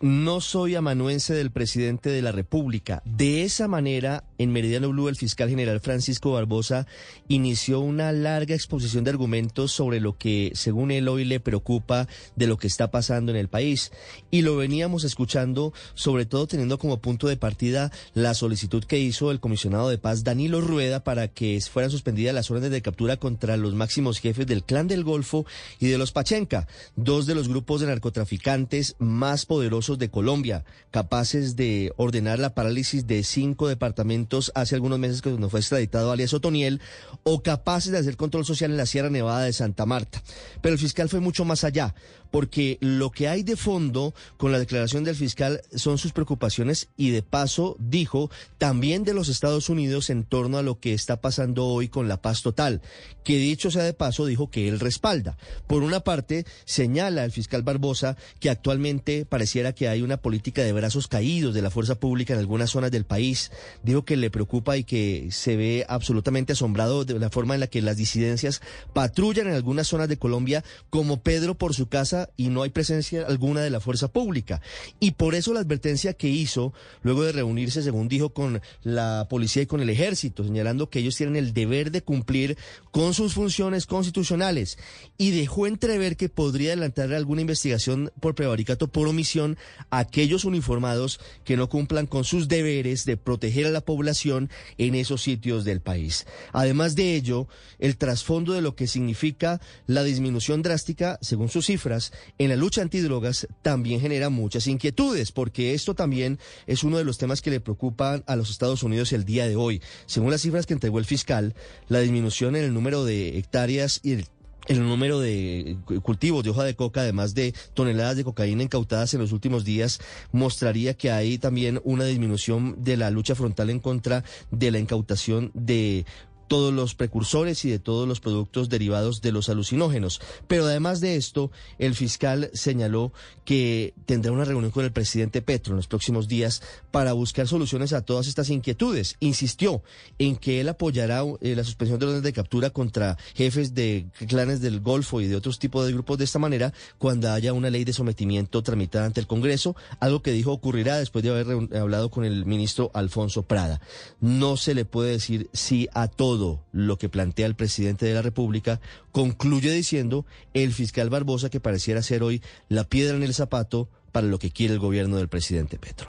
No soy amanuense del presidente de la República. De esa manera, en Meridiano Blue, el fiscal general Francisco Barbosa inició una larga exposición de argumentos sobre lo que, según él, hoy le preocupa de lo que está pasando en el país. Y lo veníamos escuchando, sobre todo teniendo como punto de partida la solicitud que hizo el comisionado de paz Danilo Rueda para que fueran suspendidas las órdenes de captura contra los máximos jefes del Clan del Golfo y de los Pachenca, dos de los grupos de narcotraficantes más poderosos poderosos de Colombia, capaces de ordenar la parálisis de cinco departamentos hace algunos meses cuando fue extraditado alias Otoniel, o capaces de hacer control social en la Sierra Nevada de Santa Marta. Pero el fiscal fue mucho más allá, porque lo que hay de fondo con la declaración del fiscal son sus preocupaciones y de paso dijo también de los Estados Unidos en torno a lo que está pasando hoy con la paz total, que dicho sea de paso dijo que él respalda. Por una parte, señala el fiscal Barbosa que actualmente parece pareciera que hay una política de brazos caídos de la fuerza pública en algunas zonas del país. Dijo que le preocupa y que se ve absolutamente asombrado de la forma en la que las disidencias patrullan en algunas zonas de Colombia como Pedro por su casa y no hay presencia alguna de la fuerza pública. Y por eso la advertencia que hizo luego de reunirse, según dijo, con la policía y con el ejército, señalando que ellos tienen el deber de cumplir con sus funciones constitucionales y dejó entrever que podría adelantar alguna investigación por prevaricato por omisión a aquellos uniformados que no cumplan con sus deberes de proteger a la población en esos sitios del país. Además de ello, el trasfondo de lo que significa la disminución drástica, según sus cifras, en la lucha antidrogas también genera muchas inquietudes, porque esto también es uno de los temas que le preocupan a los Estados Unidos el día de hoy. Según las cifras que entregó el fiscal, la disminución en el número de hectáreas y el el número de cultivos de hoja de coca, además de toneladas de cocaína incautadas en los últimos días, mostraría que hay también una disminución de la lucha frontal en contra de la incautación de todos los precursores y de todos los productos derivados de los alucinógenos. Pero además de esto, el fiscal señaló que tendrá una reunión con el presidente Petro en los próximos días para buscar soluciones a todas estas inquietudes. Insistió en que él apoyará eh, la suspensión de órdenes de captura contra jefes de clanes del Golfo y de otros tipos de grupos de esta manera cuando haya una ley de sometimiento tramitada ante el Congreso, algo que dijo ocurrirá después de haber hablado con el ministro Alfonso Prada. No se le puede decir sí a todo lo que plantea el presidente de la República, concluye diciendo el fiscal Barbosa que pareciera ser hoy la piedra en el zapato para lo que quiere el gobierno del presidente Petro.